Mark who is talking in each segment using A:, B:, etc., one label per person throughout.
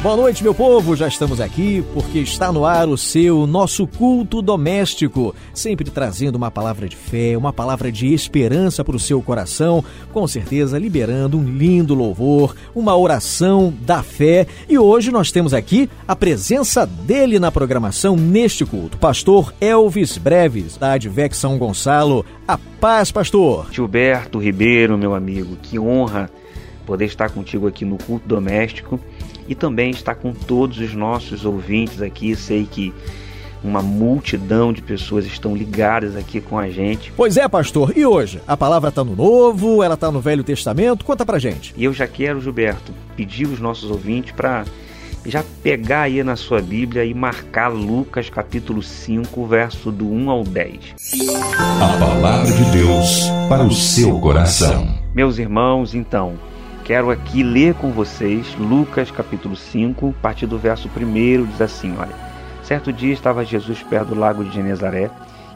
A: Boa noite, meu povo. Já estamos aqui porque está no ar o seu nosso culto doméstico, sempre trazendo uma palavra de fé, uma palavra de esperança para o seu coração, com certeza liberando um lindo louvor, uma oração da fé. E hoje nós temos aqui a presença dele na programação neste culto, pastor Elvis Breves, da Advec São Gonçalo. A paz, pastor.
B: Gilberto Ribeiro, meu amigo, que honra poder estar contigo aqui no culto doméstico e também estar com todos os nossos ouvintes aqui. Sei que uma multidão de pessoas estão ligadas aqui com a gente.
A: Pois é, pastor. E hoje? A palavra está no Novo, ela está no Velho Testamento? Conta pra gente.
B: E eu já quero, Gilberto, pedir aos nossos ouvintes para já pegar aí na sua Bíblia e marcar Lucas capítulo 5, verso do 1 ao 10.
C: A palavra de Deus para o seu coração.
B: Meus irmãos, então, quero aqui ler com vocês Lucas capítulo 5, a partir do verso 1, diz assim, olha. Certo dia estava Jesus perto do lago de Genezaré,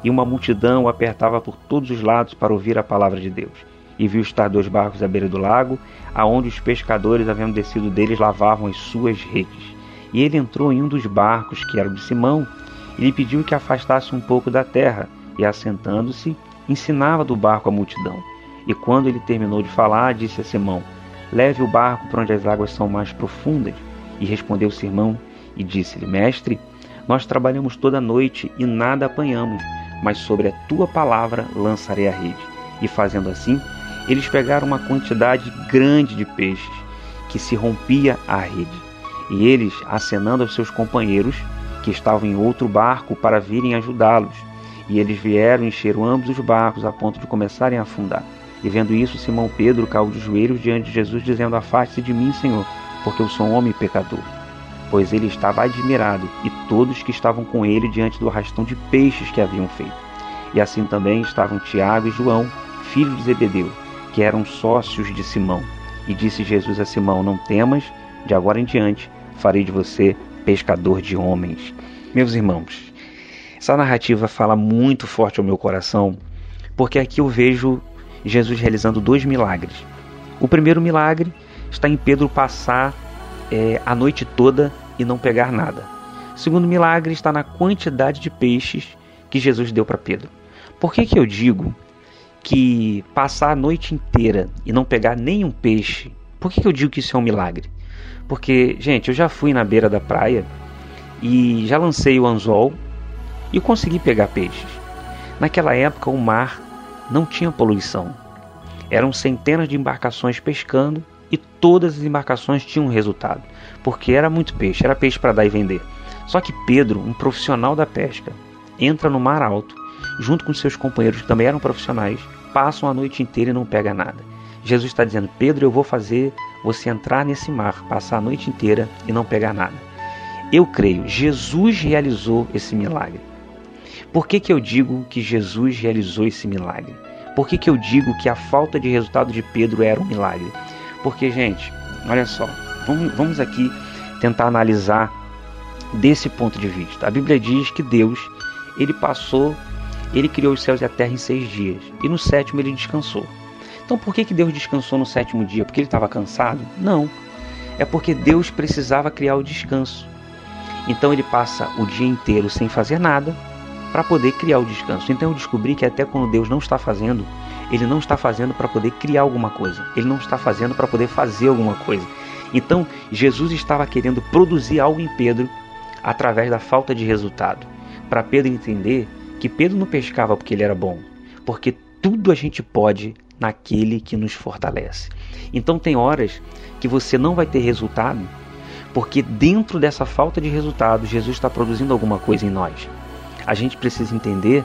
B: e uma multidão o apertava por todos os lados para ouvir a palavra de Deus. E viu estar dois barcos à beira do lago, aonde os pescadores, havendo descido deles, lavavam as suas redes. E ele entrou em um dos barcos, que era o de Simão, e lhe pediu que afastasse um pouco da terra, e assentando-se, ensinava do barco a multidão. E quando ele terminou de falar, disse a Simão: Leve o barco para onde as águas são mais profundas. E respondeu Simão e disse-lhe: Mestre, nós trabalhamos toda noite e nada apanhamos, mas sobre a tua palavra lançarei a rede. E fazendo assim, eles pegaram uma quantidade grande de peixes, que se rompia a rede. E eles, acenando aos seus companheiros, que estavam em outro barco, para virem ajudá-los. E eles vieram e encheram ambos os barcos a ponto de começarem a afundar. E vendo isso, Simão Pedro caiu de joelhos diante de Jesus, dizendo: Afaste-se de mim, Senhor, porque eu sou um homem pecador. Pois ele estava admirado, e todos que estavam com ele diante do arrastão de peixes que haviam feito. E assim também estavam Tiago e João, filhos de Zebedeu, que eram sócios de Simão. E disse Jesus a Simão: Não temas, de agora em diante farei de você pescador de homens. Meus irmãos, essa narrativa fala muito forte ao meu coração, porque aqui eu vejo Jesus realizando dois milagres. O primeiro milagre está em Pedro passar é, a noite toda e não pegar nada. O segundo milagre está na quantidade de peixes que Jesus deu para Pedro. Por que, que eu digo que passar a noite inteira e não pegar nenhum peixe, por que, que eu digo que isso é um milagre? Porque, gente, eu já fui na beira da praia e já lancei o anzol e consegui pegar peixes. Naquela época o mar não tinha poluição. Eram centenas de embarcações pescando e todas as embarcações tinham resultado, porque era muito peixe, era peixe para dar e vender. Só que Pedro, um profissional da pesca, entra no mar alto, junto com seus companheiros que também eram profissionais, passam a noite inteira e não pega nada. Jesus está dizendo: Pedro, eu vou fazer você entrar nesse mar, passar a noite inteira e não pegar nada. Eu creio, Jesus realizou esse milagre. Por que, que eu digo que Jesus realizou esse milagre? Por que, que eu digo que a falta de resultado de Pedro era um milagre? Porque, gente, olha só, vamos, vamos aqui tentar analisar desse ponto de vista. A Bíblia diz que Deus, ele passou, ele criou os céus e a terra em seis dias, e no sétimo ele descansou. Então, por que, que Deus descansou no sétimo dia? Porque ele estava cansado? Não. É porque Deus precisava criar o descanso. Então, ele passa o dia inteiro sem fazer nada, para poder criar o descanso. Então eu descobri que até quando Deus não está fazendo, ele não está fazendo para poder criar alguma coisa. Ele não está fazendo para poder fazer alguma coisa. Então Jesus estava querendo produzir algo em Pedro através da falta de resultado, para Pedro entender que Pedro não pescava porque ele era bom, porque tudo a gente pode naquele que nos fortalece. Então tem horas que você não vai ter resultado, porque dentro dessa falta de resultado, Jesus está produzindo alguma coisa em nós a gente precisa entender,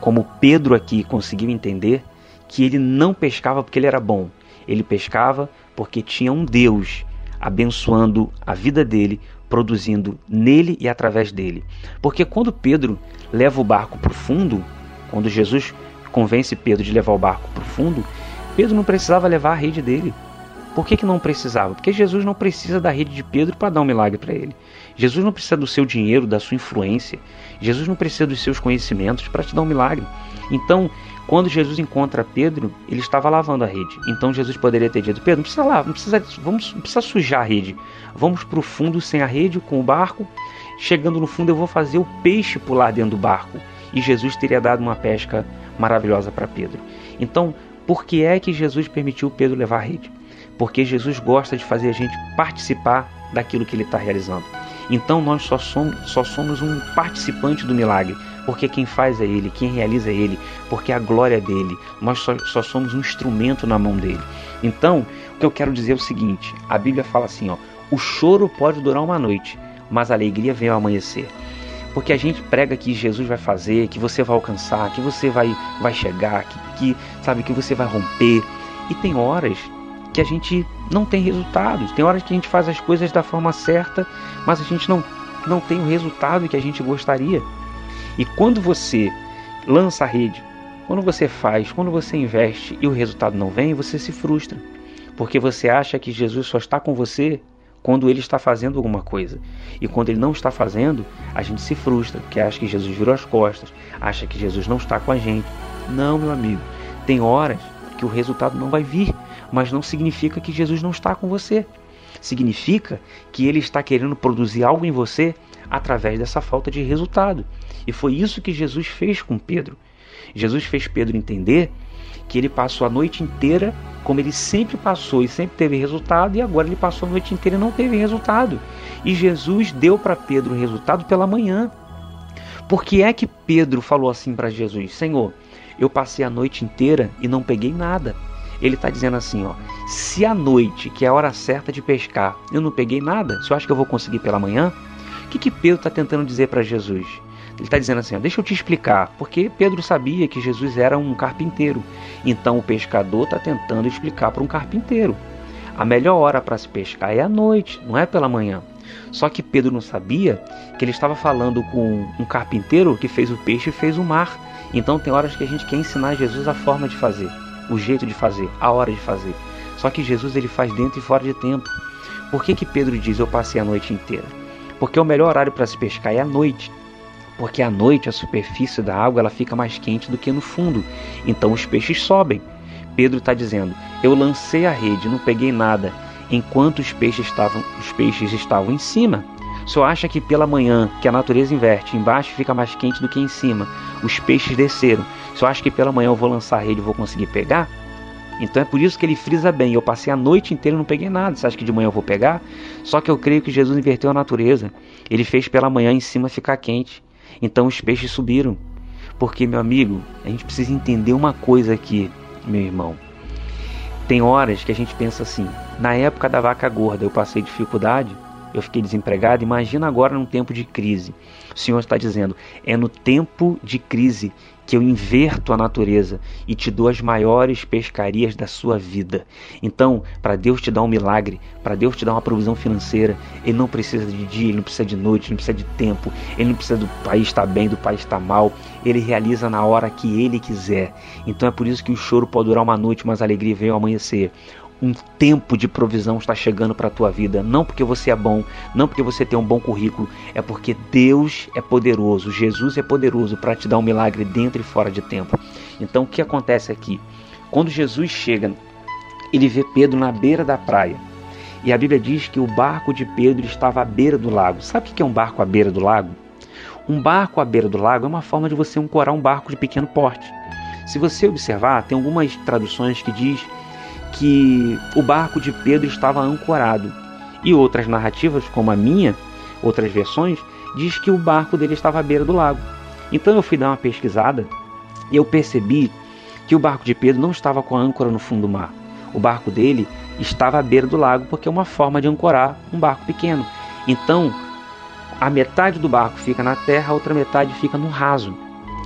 B: como Pedro aqui conseguiu entender, que ele não pescava porque ele era bom. Ele pescava porque tinha um Deus abençoando a vida dele, produzindo nele e através dele. Porque quando Pedro leva o barco para o fundo, quando Jesus convence Pedro de levar o barco para o fundo, Pedro não precisava levar a rede dele. Por que, que não precisava? Porque Jesus não precisa da rede de Pedro para dar um milagre para ele. Jesus não precisa do seu dinheiro, da sua influência. Jesus não precisa dos seus conhecimentos para te dar um milagre. Então, quando Jesus encontra Pedro, ele estava lavando a rede. Então Jesus poderia ter dito: Pedro, não precisa lavar, não precisa, vamos, não precisa sujar a rede. Vamos para o fundo sem a rede, com o barco. Chegando no fundo, eu vou fazer o peixe pular dentro do barco. E Jesus teria dado uma pesca maravilhosa para Pedro. Então, por que é que Jesus permitiu Pedro levar a rede? Porque Jesus gosta de fazer a gente participar daquilo que ele está realizando. Então nós só somos, só somos um participante do milagre, porque quem faz é Ele, quem realiza é Ele, porque a glória é dele. Nós só, só somos um instrumento na mão dele. Então, o que eu quero dizer é o seguinte: a Bíblia fala assim, ó, o choro pode durar uma noite, mas a alegria vem ao amanhecer. Porque a gente prega que Jesus vai fazer, que você vai alcançar, que você vai, vai chegar, que, que sabe que você vai romper. E tem horas que a gente não tem resultados. Tem horas que a gente faz as coisas da forma certa, mas a gente não, não tem o resultado que a gente gostaria. E quando você lança a rede, quando você faz, quando você investe e o resultado não vem, você se frustra. Porque você acha que Jesus só está com você quando ele está fazendo alguma coisa. E quando ele não está fazendo, a gente se frustra, porque acha que Jesus virou as costas, acha que Jesus não está com a gente. Não, meu amigo. Tem horas que o resultado não vai vir, mas não significa que Jesus não está com você. Significa que ele está querendo produzir algo em você através dessa falta de resultado. E foi isso que Jesus fez com Pedro. Jesus fez Pedro entender que ele passou a noite inteira como ele sempre passou e sempre teve resultado, e agora ele passou a noite inteira e não teve resultado. E Jesus deu para Pedro o resultado pela manhã. Por que é que Pedro falou assim para Jesus: Senhor, eu passei a noite inteira e não peguei nada. Ele está dizendo assim, ó, se à noite, que é a hora certa de pescar, eu não peguei nada, você acha que eu vou conseguir pela manhã? O que, que Pedro está tentando dizer para Jesus? Ele está dizendo assim: ó, deixa eu te explicar, porque Pedro sabia que Jesus era um carpinteiro. Então o pescador está tentando explicar para um carpinteiro. A melhor hora para se pescar é à noite, não é pela manhã. Só que Pedro não sabia que ele estava falando com um carpinteiro que fez o peixe e fez o mar. Então tem horas que a gente quer ensinar Jesus a forma de fazer, o jeito de fazer, a hora de fazer. Só que Jesus ele faz dentro e fora de tempo. Por que, que Pedro diz eu passei a noite inteira? Porque o melhor horário para se pescar é à noite porque à noite a superfície da água ela fica mais quente do que no fundo, então os peixes sobem. Pedro está dizendo: Eu lancei a rede, não peguei nada, enquanto os peixes estavam, os peixes estavam em cima. Só acha que pela manhã, que a natureza inverte, embaixo fica mais quente do que em cima. Os peixes desceram. Só acha que pela manhã eu vou lançar a rede e vou conseguir pegar? Então é por isso que ele frisa bem. Eu passei a noite inteira e não peguei nada. Você acha que de manhã eu vou pegar? Só que eu creio que Jesus inverteu a natureza. Ele fez pela manhã em cima ficar quente. Então os peixes subiram. Porque, meu amigo, a gente precisa entender uma coisa aqui, meu irmão. Tem horas que a gente pensa assim: na época da vaca gorda eu passei dificuldade, eu fiquei desempregado. Imagina agora num tempo de crise. O Senhor está dizendo: é no tempo de crise que eu inverto a natureza e te dou as maiores pescarias da sua vida. Então, para Deus te dar um milagre, para Deus te dar uma provisão financeira, Ele não precisa de dia, Ele não precisa de noite, Ele não precisa de tempo, Ele não precisa do país estar bem, do país estar mal. Ele realiza na hora que Ele quiser. Então é por isso que o choro pode durar uma noite, mas a alegria vem ao amanhecer um tempo de provisão está chegando para a tua vida, não porque você é bom, não porque você tem um bom currículo, é porque Deus é poderoso, Jesus é poderoso para te dar um milagre dentro e fora de tempo. Então o que acontece aqui? Quando Jesus chega, ele vê Pedro na beira da praia. E a Bíblia diz que o barco de Pedro estava à beira do lago. Sabe o que é um barco à beira do lago? Um barco à beira do lago é uma forma de você ancorar um barco de pequeno porte. Se você observar, tem algumas traduções que diz que o barco de Pedro estava ancorado. E outras narrativas, como a minha, outras versões, diz que o barco dele estava à beira do lago. Então eu fui dar uma pesquisada e eu percebi que o barco de Pedro não estava com a âncora no fundo do mar. O barco dele estava à beira do lago porque é uma forma de ancorar um barco pequeno. Então, a metade do barco fica na terra, a outra metade fica no raso.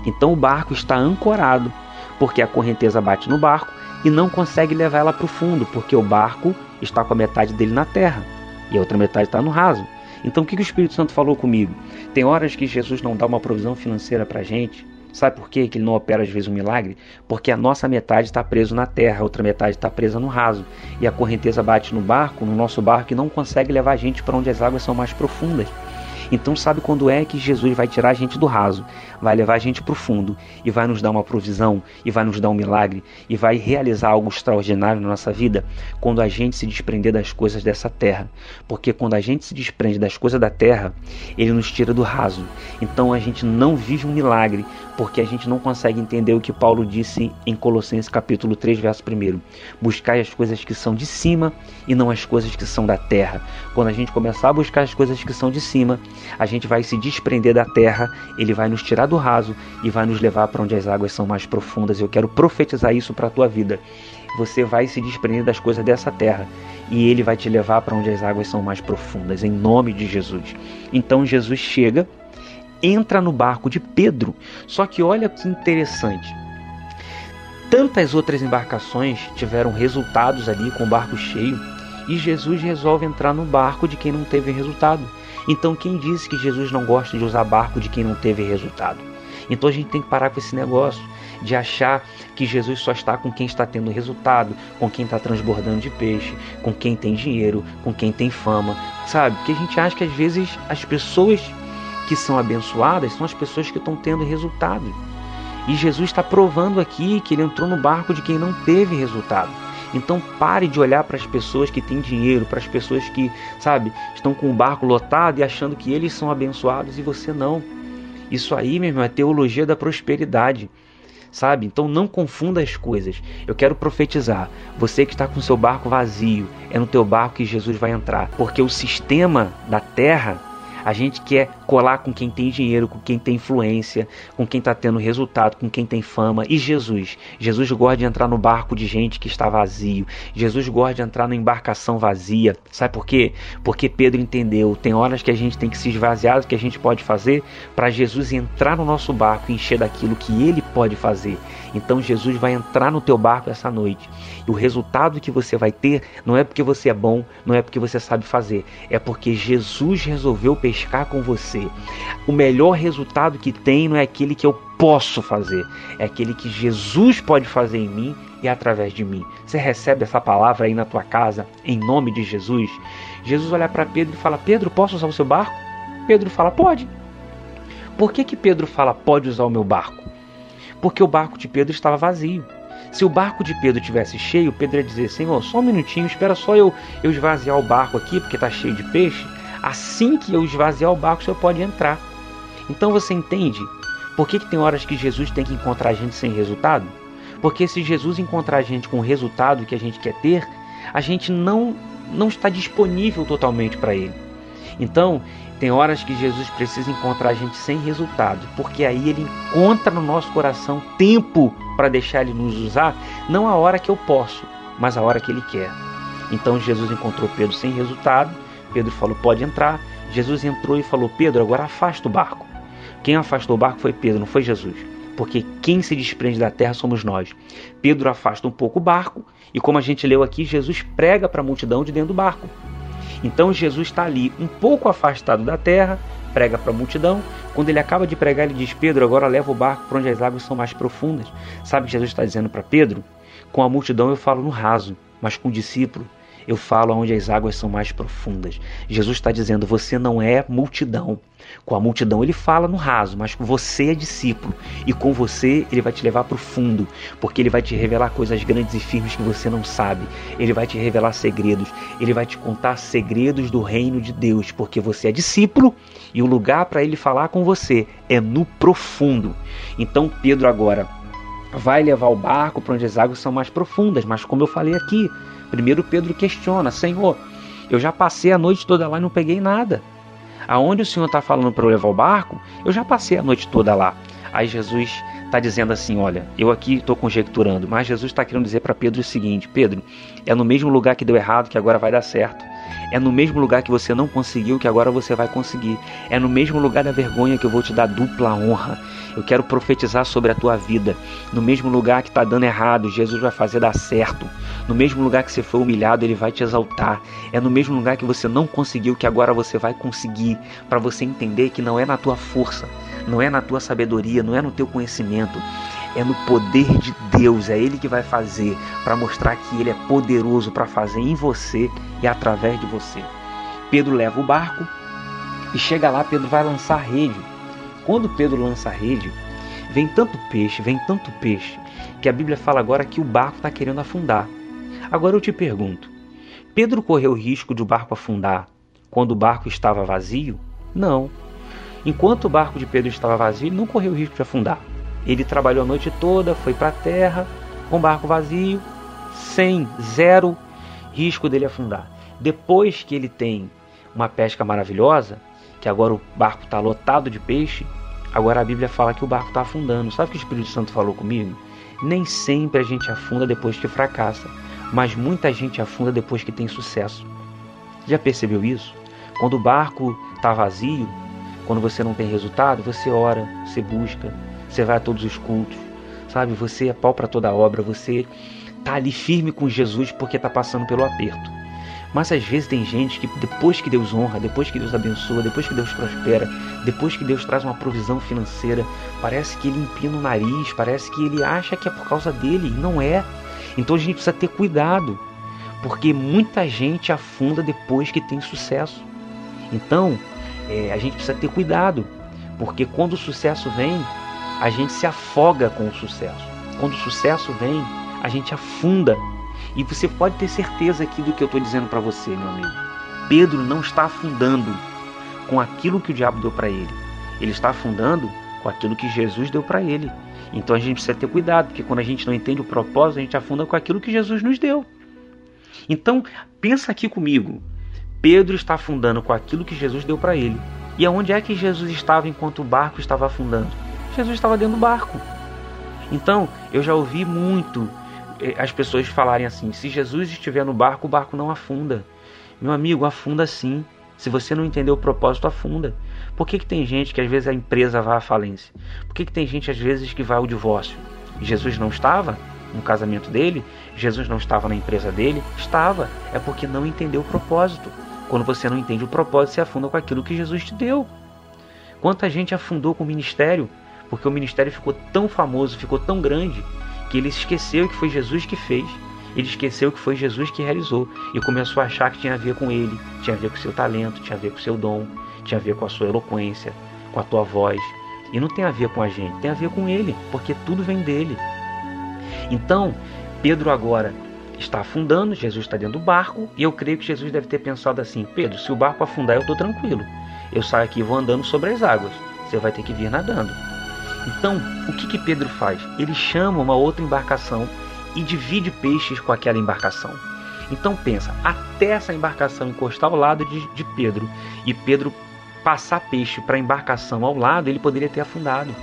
B: Então o barco está ancorado, porque a correnteza bate no barco e não consegue levar ela para o fundo, porque o barco está com a metade dele na terra e a outra metade está no raso. Então o que, o Espírito Santo falou comigo? Tem horas que Jesus não dá uma provisão financeira para a gente Sabe por quê que ele não opera às vezes um milagre? Porque a nossa metade está presa na terra, a outra metade está presa no raso. E a correnteza bate no barco, no nosso barco, e não consegue levar a gente para onde as águas são mais profundas. Então, sabe quando é que Jesus vai tirar a gente do raso, vai levar a gente para o fundo e vai nos dar uma provisão, e vai nos dar um milagre, e vai realizar algo extraordinário na nossa vida? Quando a gente se desprender das coisas dessa terra. Porque quando a gente se desprende das coisas da terra, ele nos tira do raso. Então a gente não vive um milagre, porque a gente não consegue entender o que Paulo disse em Colossenses capítulo 3, verso 1. Buscai as coisas que são de cima e não as coisas que são da terra. Quando a gente começar a buscar as coisas que são de cima, a gente vai se desprender da terra, ele vai nos tirar do raso e vai nos levar para onde as águas são mais profundas. Eu quero profetizar isso para a tua vida. Você vai se desprender das coisas dessa terra e ele vai te levar para onde as águas são mais profundas, em nome de Jesus. Então Jesus chega, entra no barco de Pedro. Só que olha que interessante. Tantas outras embarcações tiveram resultados ali com o barco cheio e Jesus resolve entrar no barco de quem não teve resultado. Então, quem disse que Jesus não gosta de usar barco de quem não teve resultado? Então, a gente tem que parar com esse negócio de achar que Jesus só está com quem está tendo resultado, com quem está transbordando de peixe, com quem tem dinheiro, com quem tem fama, sabe? Porque a gente acha que às vezes as pessoas que são abençoadas são as pessoas que estão tendo resultado. E Jesus está provando aqui que ele entrou no barco de quem não teve resultado. Então pare de olhar para as pessoas que têm dinheiro, para as pessoas que, sabe, estão com o barco lotado e achando que eles são abençoados e você não. Isso aí, meu irmão, é teologia da prosperidade. Sabe? Então não confunda as coisas. Eu quero profetizar. Você que está com seu barco vazio, é no teu barco que Jesus vai entrar, porque o sistema da terra a gente quer colar com quem tem dinheiro, com quem tem influência, com quem está tendo resultado, com quem tem fama. E Jesus? Jesus gosta de entrar no barco de gente que está vazio. Jesus gosta de entrar na embarcação vazia. Sabe por quê? Porque Pedro entendeu. Tem horas que a gente tem que se esvaziar do que a gente pode fazer para Jesus entrar no nosso barco e encher daquilo que ele pode fazer. Então Jesus vai entrar no teu barco essa noite. E o resultado que você vai ter não é porque você é bom, não é porque você sabe fazer, é porque Jesus resolveu pescar com você. O melhor resultado que tem não é aquele que eu posso fazer, é aquele que Jesus pode fazer em mim e através de mim. Você recebe essa palavra aí na tua casa, em nome de Jesus? Jesus olha para Pedro e fala: Pedro, posso usar o seu barco? Pedro fala: Pode. Por que, que Pedro fala: Pode usar o meu barco? Porque o barco de Pedro estava vazio. Se o barco de Pedro tivesse cheio, Pedro ia dizer: Senhor, só um minutinho, espera só eu, eu esvaziar o barco aqui, porque está cheio de peixe. Assim que eu esvaziar o barco, o senhor pode entrar. Então você entende por que, que tem horas que Jesus tem que encontrar a gente sem resultado? Porque se Jesus encontrar a gente com o resultado que a gente quer ter, a gente não, não está disponível totalmente para ele. Então, tem horas que Jesus precisa encontrar a gente sem resultado, porque aí ele encontra no nosso coração tempo para deixar ele nos usar, não a hora que eu posso, mas a hora que ele quer. Então Jesus encontrou Pedro sem resultado, Pedro falou: pode entrar. Jesus entrou e falou: Pedro, agora afasta o barco. Quem afastou o barco foi Pedro, não foi Jesus. Porque quem se desprende da terra somos nós. Pedro afasta um pouco o barco, e como a gente leu aqui, Jesus prega para a multidão de dentro do barco. Então Jesus está ali, um pouco afastado da terra, prega para a multidão. Quando ele acaba de pregar, ele diz: Pedro, agora leva o barco para onde as águas são mais profundas. Sabe o que Jesus está dizendo para Pedro? Com a multidão eu falo no raso, mas com o discípulo eu falo onde as águas são mais profundas. Jesus está dizendo: você não é multidão. Com a multidão ele fala no raso, mas você é discípulo. E com você ele vai te levar para o fundo, porque ele vai te revelar coisas grandes e firmes que você não sabe. Ele vai te revelar segredos. Ele vai te contar segredos do reino de Deus, porque você é discípulo e o lugar para ele falar com você é no profundo. Então Pedro agora vai levar o barco para onde as águas são mais profundas, mas como eu falei aqui, Primeiro Pedro questiona: Senhor, eu já passei a noite toda lá e não peguei nada. Aonde o Senhor está falando para eu levar o barco, eu já passei a noite toda lá. Aí Jesus está dizendo assim: Olha, eu aqui estou conjecturando, mas Jesus está querendo dizer para Pedro o seguinte: Pedro, é no mesmo lugar que deu errado que agora vai dar certo. É no mesmo lugar que você não conseguiu que agora você vai conseguir. É no mesmo lugar da vergonha que eu vou te dar dupla honra. Eu quero profetizar sobre a tua vida. No mesmo lugar que está dando errado, Jesus vai fazer dar certo. No mesmo lugar que você foi humilhado, Ele vai te exaltar. É no mesmo lugar que você não conseguiu que agora você vai conseguir. Para você entender que não é na tua força, não é na tua sabedoria, não é no teu conhecimento, é no poder de Deus, é Ele que vai fazer para mostrar que Ele é poderoso para fazer em você e através de você. Pedro leva o barco e chega lá, Pedro vai lançar a rede. Quando Pedro lança a rede, vem tanto peixe, vem tanto peixe, que a Bíblia fala agora que o barco está querendo afundar. Agora eu te pergunto: Pedro correu o risco de o barco afundar quando o barco estava vazio? Não. Enquanto o barco de Pedro estava vazio, ele não correu o risco de afundar. Ele trabalhou a noite toda, foi para a terra, com barco vazio, sem, zero risco dele afundar. Depois que ele tem uma pesca maravilhosa, que agora o barco está lotado de peixe, agora a Bíblia fala que o barco está afundando. Sabe o que o Espírito Santo falou comigo? Nem sempre a gente afunda depois que fracassa, mas muita gente afunda depois que tem sucesso. Já percebeu isso? Quando o barco está vazio, quando você não tem resultado, você ora, você busca, você vai a todos os cultos, sabe? Você é pau para toda obra, você tá ali firme com Jesus porque está passando pelo aperto. Mas às vezes tem gente que depois que Deus honra, depois que Deus abençoa, depois que Deus prospera, depois que Deus traz uma provisão financeira, parece que ele empina o nariz, parece que ele acha que é por causa dele, e não é. Então a gente precisa ter cuidado, porque muita gente afunda depois que tem sucesso. Então é, a gente precisa ter cuidado, porque quando o sucesso vem, a gente se afoga com o sucesso. Quando o sucesso vem, a gente afunda e você pode ter certeza aqui do que eu estou dizendo para você, meu amigo. Pedro não está afundando com aquilo que o diabo deu para ele. Ele está afundando com aquilo que Jesus deu para ele. Então a gente precisa ter cuidado, porque quando a gente não entende o propósito, a gente afunda com aquilo que Jesus nos deu. Então, pensa aqui comigo. Pedro está afundando com aquilo que Jesus deu para ele. E aonde é que Jesus estava enquanto o barco estava afundando? Jesus estava dentro do barco. Então, eu já ouvi muito é, as pessoas falarem assim: se Jesus estiver no barco, o barco não afunda. Meu amigo, afunda sim. Se você não entender o propósito, afunda. Por que, que tem gente que às vezes a empresa vai à falência? Por que, que tem gente às vezes que vai ao divórcio? Jesus não estava no casamento dele? Jesus não estava na empresa dele? Estava. É porque não entendeu o propósito. Quando você não entende o propósito, você afunda com aquilo que Jesus te deu. Quanta gente afundou com o ministério, porque o ministério ficou tão famoso, ficou tão grande, que ele esqueceu que foi Jesus que fez, ele esqueceu que foi Jesus que realizou e começou a achar que tinha a ver com ele, tinha a ver com seu talento, tinha a ver com seu dom, tinha a ver com a sua eloquência, com a tua voz. E não tem a ver com a gente, tem a ver com ele, porque tudo vem dele. Então, Pedro agora está afundando, Jesus está dentro do barco, e eu creio que Jesus deve ter pensado assim: Pedro, se o barco afundar, eu estou tranquilo. Eu saio aqui vou andando sobre as águas. Você vai ter que vir nadando. Então, o que, que Pedro faz? Ele chama uma outra embarcação e divide peixes com aquela embarcação. Então pensa, até essa embarcação encostar ao lado de, de Pedro e Pedro passar peixe para a embarcação ao lado, ele poderia ter afundado.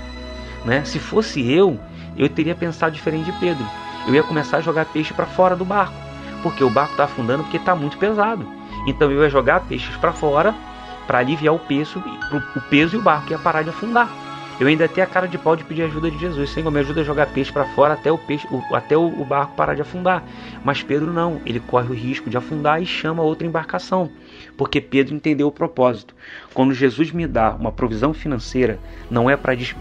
B: Né? Se fosse eu, eu teria pensado diferente de Pedro. Eu ia começar a jogar peixe para fora do barco, porque o barco está afundando porque está muito pesado. Então eu ia jogar peixes para fora para aliviar o peso, o peso e o barco ia parar de afundar. Eu ainda tenho a cara de pau de pedir ajuda de Jesus. Senhor, me ajuda a jogar peixe para fora até o peixe, o, até o, o, barco parar de afundar. Mas Pedro não, ele corre o risco de afundar e chama outra embarcação, porque Pedro entendeu o propósito. Quando Jesus me dá uma provisão financeira, não é para des,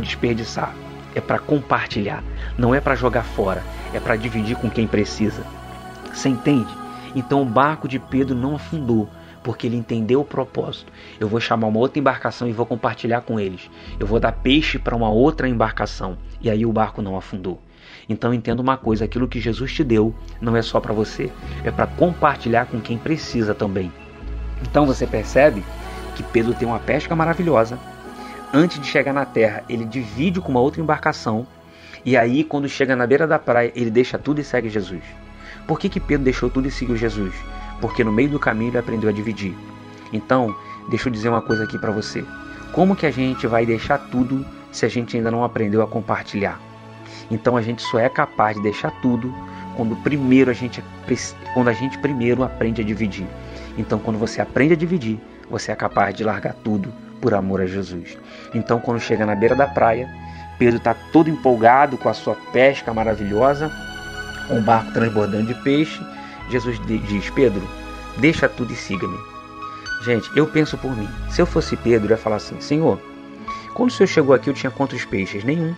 B: desperdiçar, é para compartilhar, não é para jogar fora, é para dividir com quem precisa. Você entende? Então o barco de Pedro não afundou, porque ele entendeu o propósito. Eu vou chamar uma outra embarcação e vou compartilhar com eles. Eu vou dar peixe para uma outra embarcação. E aí o barco não afundou. Então entenda uma coisa: aquilo que Jesus te deu não é só para você, é para compartilhar com quem precisa também. Então você percebe que Pedro tem uma pesca maravilhosa. Antes de chegar na terra, ele divide com uma outra embarcação. E aí, quando chega na beira da praia, ele deixa tudo e segue Jesus. Por que, que Pedro deixou tudo e seguiu Jesus? Porque no meio do caminho ele aprendeu a dividir. Então, deixa eu dizer uma coisa aqui para você. Como que a gente vai deixar tudo se a gente ainda não aprendeu a compartilhar? Então a gente só é capaz de deixar tudo quando primeiro a gente quando a gente primeiro aprende a dividir. Então quando você aprende a dividir, você é capaz de largar tudo por amor a Jesus. Então quando chega na beira da praia, Pedro está todo empolgado com a sua pesca maravilhosa, o barco transbordando de peixe, Jesus diz: Pedro, deixa tudo e siga-me. Gente, eu penso por mim. Se eu fosse Pedro, eu ia falar assim: Senhor, Quando o senhor chegou aqui, eu tinha quantos peixes? Nenhum.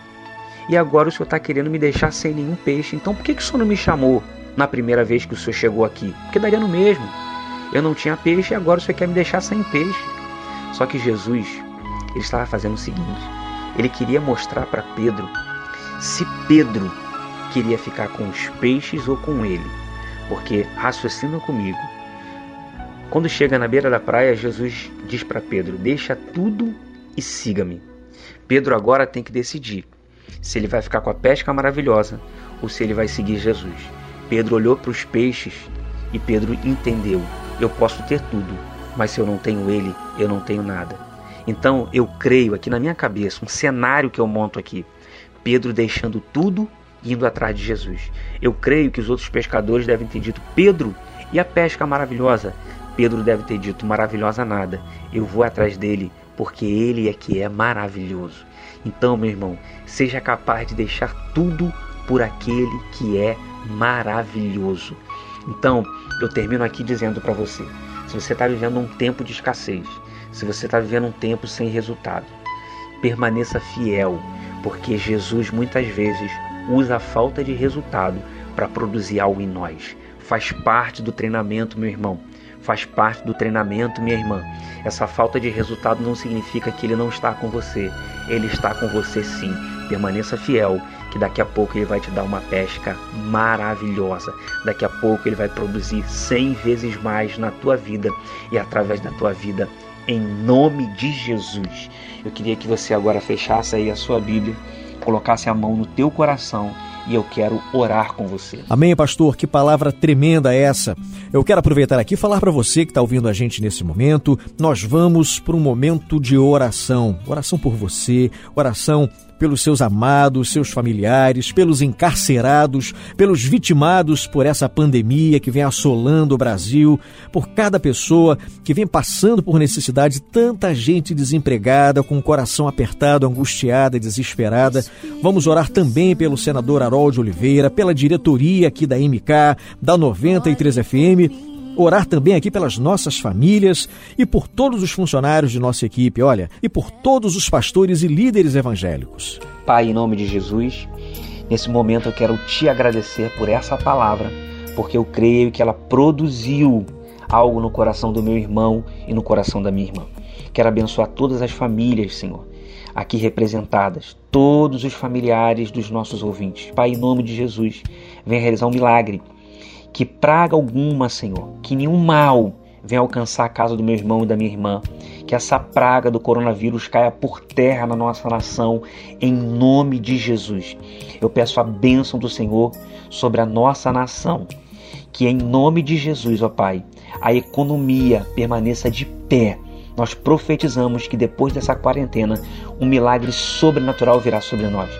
B: E agora o senhor está querendo me deixar sem nenhum peixe. Então por que, que o senhor não me chamou na primeira vez que o senhor chegou aqui? Porque daria no mesmo. Eu não tinha peixe e agora o senhor quer me deixar sem peixe. Só que Jesus, ele estava fazendo o seguinte: ele queria mostrar para Pedro se Pedro queria ficar com os peixes ou com ele. Porque raciocina comigo. Quando chega na beira da praia, Jesus diz para Pedro: Deixa tudo e siga-me. Pedro agora tem que decidir se ele vai ficar com a pesca maravilhosa ou se ele vai seguir Jesus. Pedro olhou para os peixes e Pedro entendeu: eu posso ter tudo, mas se eu não tenho ele, eu não tenho nada. Então eu creio aqui na minha cabeça, um cenário que eu monto aqui: Pedro deixando tudo indo atrás de Jesus. Eu creio que os outros pescadores devem ter dito: Pedro, e a pesca maravilhosa? Pedro deve ter dito: maravilhosa nada, eu vou atrás dele, porque ele é que é maravilhoso. Então, meu irmão, seja capaz de deixar tudo por aquele que é maravilhoso. Então, eu termino aqui dizendo para você: se você está vivendo um tempo de escassez, se você está vivendo um tempo sem resultado, permaneça fiel, porque Jesus muitas vezes usa a falta de resultado para produzir algo em nós. Faz parte do treinamento, meu irmão faz parte do treinamento, minha irmã. Essa falta de resultado não significa que ele não está com você. Ele está com você sim. Permaneça fiel, que daqui a pouco ele vai te dar uma pesca maravilhosa. Daqui a pouco ele vai produzir 100 vezes mais na tua vida e através da tua vida, em nome de Jesus. Eu queria que você agora fechasse aí a sua Bíblia, colocasse a mão no teu coração e eu quero orar com você.
A: Amém, pastor. Que palavra tremenda é essa. Eu quero aproveitar aqui e falar para você que está ouvindo a gente nesse momento. Nós vamos para um momento de oração. Oração por você, oração pelos seus amados, seus familiares, pelos encarcerados, pelos vitimados por essa pandemia que vem assolando o Brasil, por cada pessoa que vem passando por necessidade, tanta gente desempregada, com o coração apertado, angustiada, desesperada. Vamos orar também pelo senador Harold Oliveira, pela diretoria aqui da MK, da 93 FM orar também aqui pelas nossas famílias e por todos os funcionários de nossa equipe, olha, e por todos os pastores e líderes evangélicos.
B: Pai, em nome de Jesus, nesse momento eu quero te agradecer por essa palavra, porque eu creio que ela produziu algo no coração do meu irmão e no coração da minha irmã. Quero abençoar todas as famílias, Senhor, aqui representadas, todos os familiares dos nossos ouvintes. Pai, em nome de Jesus, venha realizar um milagre que praga alguma, Senhor, que nenhum mal venha alcançar a casa do meu irmão e da minha irmã, que essa praga do coronavírus caia por terra na nossa nação, em nome de Jesus. Eu peço a bênção do Senhor sobre a nossa nação, que em nome de Jesus, ó Pai, a economia permaneça de pé. Nós profetizamos que depois dessa quarentena, um milagre sobrenatural virá sobre nós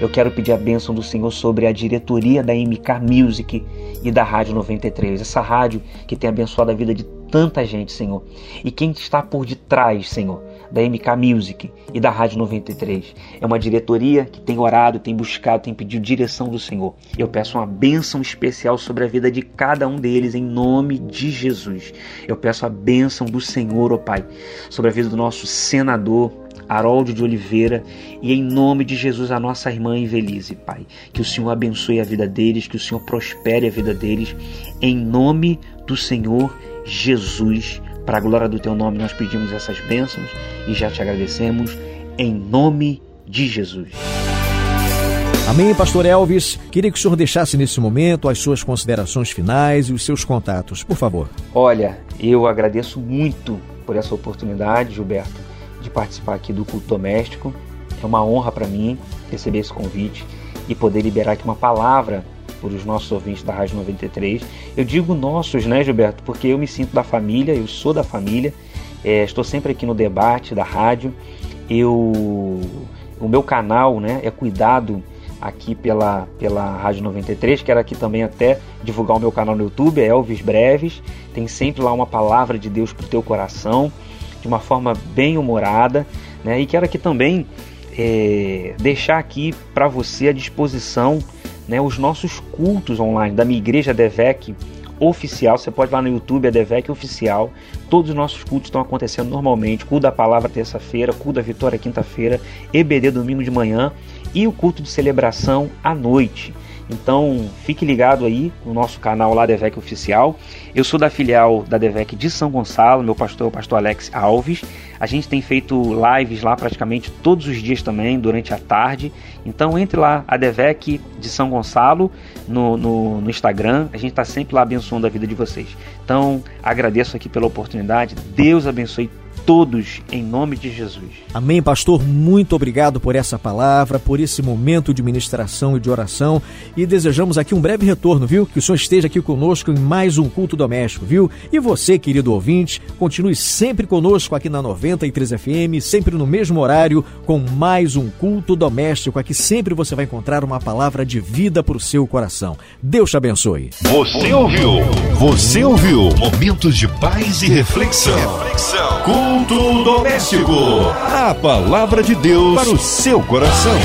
B: eu quero pedir a bênção do Senhor sobre a diretoria da MK Music e da Rádio 93. Essa rádio que tem abençoado a vida de tanta gente, Senhor. E quem está por detrás, Senhor, da MK Music e da Rádio 93. É uma diretoria que tem orado, tem buscado, tem pedido direção do Senhor. Eu peço uma bênção especial sobre a vida de cada um deles, em nome de Jesus. Eu peço a bênção do Senhor, ó oh Pai, sobre a vida do nosso senador, Harold de Oliveira e em nome de Jesus a nossa irmã Invelise, Pai. Que o Senhor abençoe a vida deles, que o Senhor prospere a vida deles, em nome do Senhor Jesus. Para a glória do teu nome nós pedimos essas bênçãos e já te agradecemos em nome de Jesus.
A: Amém, Pastor Elvis. Queria que o senhor deixasse nesse momento as suas considerações finais e os seus contatos, por favor.
B: Olha, eu agradeço muito por essa oportunidade, Gilberto de participar aqui do culto doméstico. É uma honra para mim receber esse convite e poder liberar aqui uma palavra para os nossos ouvintes da Rádio 93. Eu digo nossos, né, Gilberto? Porque eu me sinto da família, eu sou da família, é, estou sempre aqui no debate da rádio. Eu, o meu canal, né, é cuidado aqui pela, pela Rádio 93. Quero aqui também até divulgar o meu canal no YouTube, é Elvis Breves. Tem sempre lá uma palavra de Deus para o teu coração de uma forma bem humorada, né? E quero aqui também é, deixar aqui para você à disposição né, os nossos cultos online da minha igreja Devec Oficial. Você pode ir lá no YouTube, a Devec Oficial. Todos os nossos cultos estão acontecendo normalmente. Culto da Palavra terça-feira, culto da Vitória quinta-feira, EBD domingo de manhã e o culto de celebração à noite. Então fique ligado aí no nosso canal lá Devec Oficial. Eu sou da filial da Devec de São Gonçalo, meu pastor é o pastor Alex Alves. A gente tem feito lives lá praticamente todos os dias também, durante a tarde. Então entre lá, a Devec de São Gonçalo no, no, no Instagram. A gente está sempre lá abençoando a vida de vocês. Então agradeço aqui pela oportunidade. Deus abençoe todos em nome de Jesus.
A: Amém, pastor. Muito obrigado por essa palavra, por esse momento de ministração e de oração e desejamos aqui um breve retorno, viu? Que o senhor esteja aqui conosco em mais um culto doméstico, viu? E você, querido ouvinte, continue sempre conosco aqui na 93 FM, sempre no mesmo horário, com mais um culto doméstico. Aqui sempre você vai encontrar uma palavra de vida para o seu coração. Deus te abençoe.
C: Você ouviu? Você ouviu? Momentos de paz e reflexão. reflexão. Culto doméstico. A palavra de Deus para o seu coração.